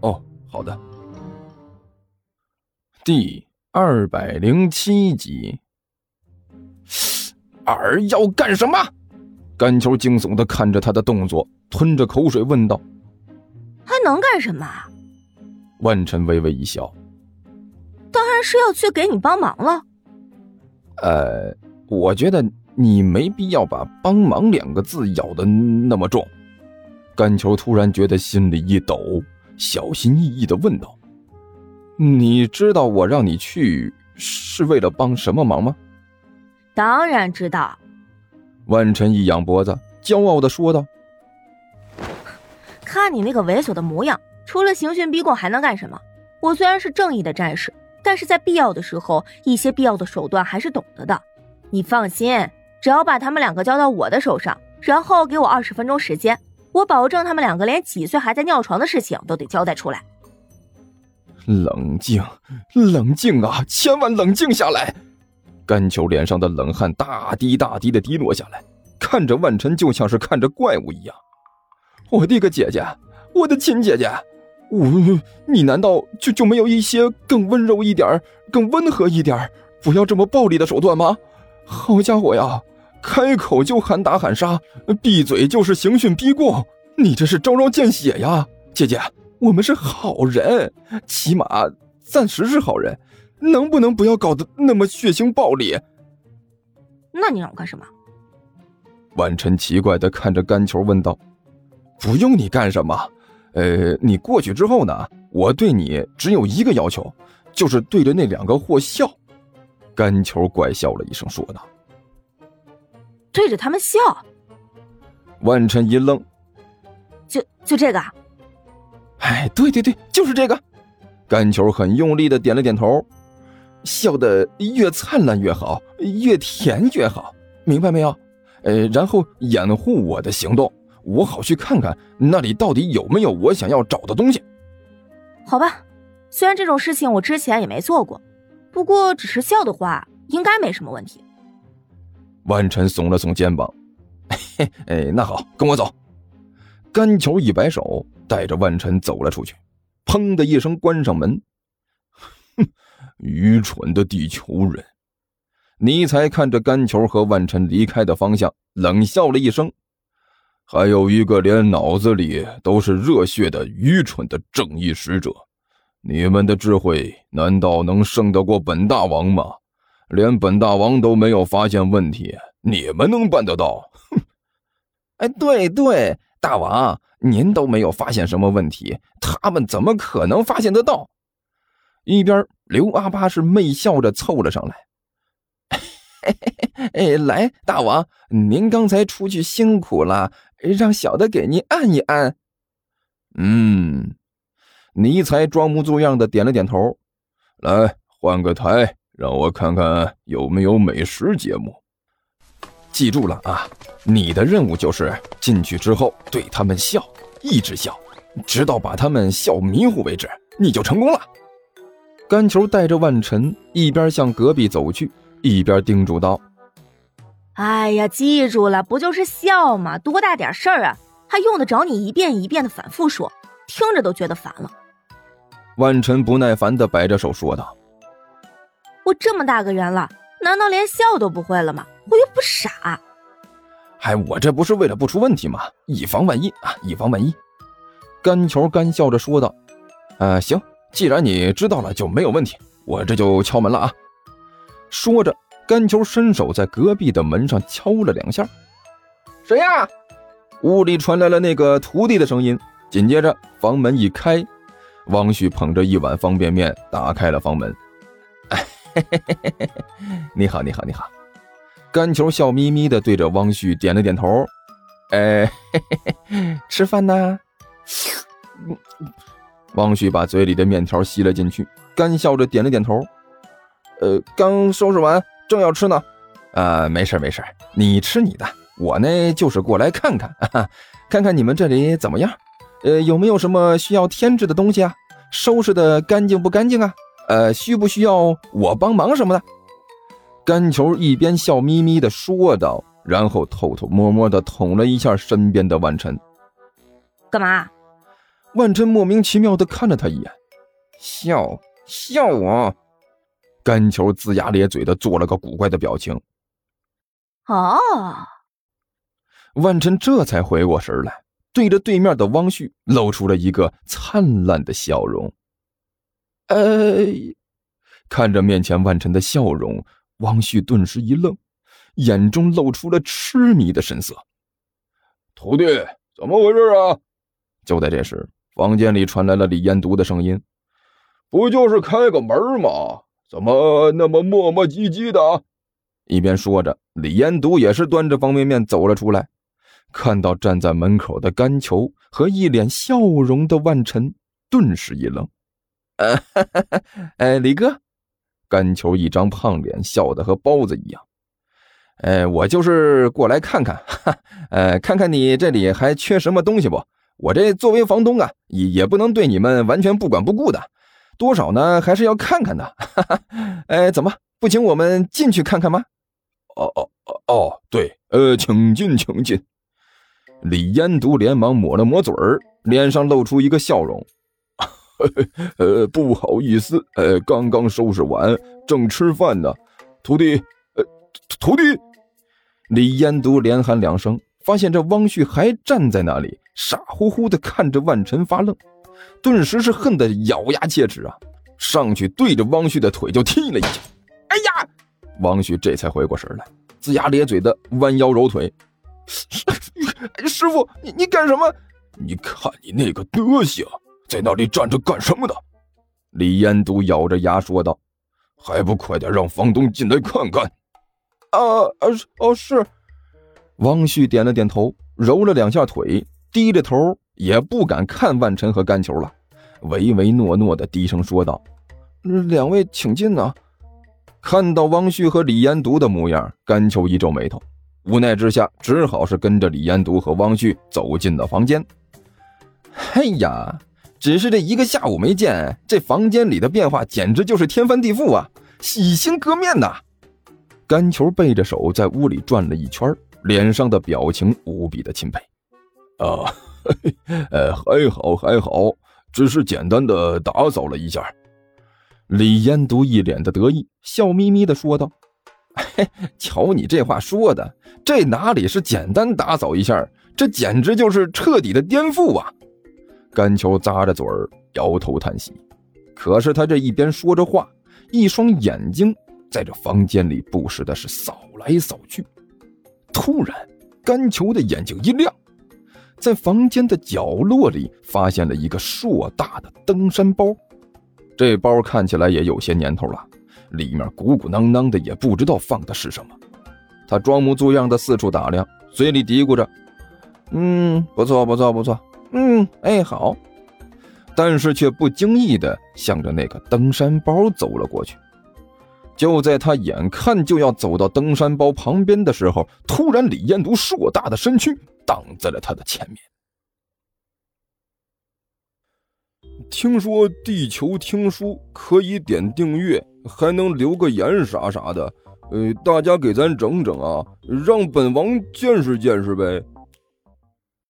哦，好的。第二百零七集。二要干什么？甘球惊悚的看着他的动作，吞着口水问道：“还能干什么？”万晨微微一笑：“当然是要去给你帮忙了。”呃，我觉得你没必要把“帮忙”两个字咬的那么重。甘球突然觉得心里一抖，小心翼翼的问道：“你知道我让你去是为了帮什么忙吗？”当然知道。万晨一仰脖子，骄傲的说道：“看你那个猥琐的模样，除了刑讯逼供还能干什么？我虽然是正义的战士，但是在必要的时候，一些必要的手段还是懂得的。你放心，只要把他们两个交到我的手上，然后给我二十分钟时间。”我保证，他们两个连几岁还在尿床的事情都得交代出来。冷静，冷静啊！千万冷静下来。甘球脸上的冷汗大滴大滴的滴落下来，看着万晨就像是看着怪物一样。我的个姐姐，我的亲姐姐，我，你难道就就没有一些更温柔一点、更温和一点、不要这么暴力的手段吗？好家伙呀！开口就喊打喊杀，闭嘴就是刑讯逼供，你这是招招见血呀！姐姐，我们是好人，起码暂时是好人，能不能不要搞得那么血腥暴力？那你让我干什么？万晨奇怪的看着甘球问道：“不用你干什么，呃，你过去之后呢，我对你只有一个要求，就是对着那两个货笑。”甘球怪笑了一声，说道。对着他们笑，万晨一愣，就就这个？哎，对对对，就是这个。干球很用力的点了点头，笑得越灿烂越好，越甜越好，明白没有？呃，然后掩护我的行动，我好去看看那里到底有没有我想要找的东西。好吧，虽然这种事情我之前也没做过，不过只是笑的话，应该没什么问题。万晨耸了耸肩膀，嘿，哎，那好，跟我走。甘球一摆手，带着万晨走了出去，砰的一声关上门。哼，愚蠢的地球人！尼才看着甘球和万晨离开的方向，冷笑了一声。还有一个连脑子里都是热血的愚蠢的正义使者，你们的智慧难道能胜得过本大王吗？连本大王都没有发现问题，你们能办得到？哼！哎，对对，大王，您都没有发现什么问题，他们怎么可能发现得到？一边刘阿八是媚笑着凑了上来。哎，来，大王，您刚才出去辛苦了，让小的给您按一按。嗯，尼才装模作样的点了点头。来，换个台。让我看看有没有美食节目。记住了啊，你的任务就是进去之后对他们笑，一直笑，直到把他们笑迷糊为止，你就成功了。甘球带着万晨一边向隔壁走去，一边叮嘱道：“哎呀，记住了，不就是笑吗？多大点事儿啊，还用得着你一遍一遍的反复说？听着都觉得烦了。”万晨不耐烦的摆着手说道。我这么大个人了，难道连笑都不会了吗？我又不傻。嗨，我这不是为了不出问题吗？以防万一啊，以防万一。甘球干笑着说道：“啊，行，既然你知道了，就没有问题。我这就敲门了啊。”说着，甘球伸手在隔壁的门上敲了两下。谁呀？屋里传来了那个徒弟的声音。紧接着，房门一开，王旭捧着一碗方便面打开了房门。嘿嘿嘿，你好，你好，你好。甘球笑眯眯的对着汪旭点了点头。哎，嘿嘿嘿，吃饭呢？汪旭把嘴里的面条吸了进去，干笑着点了点头。呃，刚收拾完，正要吃呢。呃，没事没事，你吃你的，我呢就是过来看看，哈哈，看看你们这里怎么样。呃，有没有什么需要添置的东西啊？收拾的干净不干净啊？呃，需不需要我帮忙什么的？甘球一边笑眯眯的说道，然后偷偷摸摸的捅了一下身边的万晨。干嘛？万晨莫名其妙的看了他一眼，笑笑我。甘球龇牙咧嘴的做了个古怪的表情。哦。万晨这才回过神来。对着对面的汪旭露出了一个灿烂的笑容。哎，看着面前万晨的笑容，汪旭顿时一愣，眼中露出了痴迷的神色。徒弟，怎么回事啊？就在这时，房间里传来了李延独的声音：“不就是开个门吗？怎么那么磨磨唧唧的？”一边说着，李延独也是端着方便面走了出来。看到站在门口的甘球和一脸笑容的万晨，顿时一愣。呃，哈哈哎，李哥，甘球一张胖脸笑得和包子一样。哎，我就是过来看看，哈，呃，看看你这里还缺什么东西不？我这作为房东啊，也也不能对你们完全不管不顾的，多少呢还是要看看的。哈哈，哎，怎么不请我们进去看看吗？哦哦哦，对，呃，请进，请进。李烟独连忙抹了抹嘴儿，脸上露出一个笑容。呃，不好意思，呃，刚刚收拾完，正吃饭呢。徒弟，呃，徒弟。李延独连喊两声，发现这汪旭还站在那里，傻乎乎的看着万晨发愣，顿时是恨得咬牙切齿啊！上去对着汪旭的腿就踢了一脚。哎呀！汪旭这才回过神来，龇牙咧嘴的弯腰揉腿。师师傅，你你干什么？你看你那个德行，在那里站着干什么呢？李延都咬着牙说道：“还不快点让房东进来看看！”啊啊哦是。汪旭点了点头，揉了两下腿，低着头也不敢看万晨和甘球了，唯唯诺诺的低声说道：“两位请进呐。”看到汪旭和李延独的模样，甘球一皱眉头。无奈之下，只好是跟着李延独和汪旭走进了房间。哎呀，只是这一个下午没见，这房间里的变化简直就是天翻地覆啊，洗心革面呐！甘球背着手在屋里转了一圈，脸上的表情无比的钦佩。啊，呃，还好还好，只是简单的打扫了一下。李延独一脸的得意，笑眯眯的说道。嘿，瞧你这话说的，这哪里是简单打扫一下，这简直就是彻底的颠覆啊！甘球咂着嘴儿，摇头叹息。可是他这一边说着话，一双眼睛在这房间里不时的是扫来扫去。突然，甘球的眼睛一亮，在房间的角落里发现了一个硕大的登山包。这包看起来也有些年头了。里面鼓鼓囊囊的，也不知道放的是什么。他装模作样的四处打量，嘴里嘀咕着：“嗯，不错，不错，不错。嗯，哎，好。”但是却不经意的向着那个登山包走了过去。就在他眼看就要走到登山包旁边的时候，突然李彦独硕大的身躯挡在了他的前面。听说地球听书可以点订阅，还能留个言啥啥的，呃，大家给咱整整啊，让本王见识见识呗。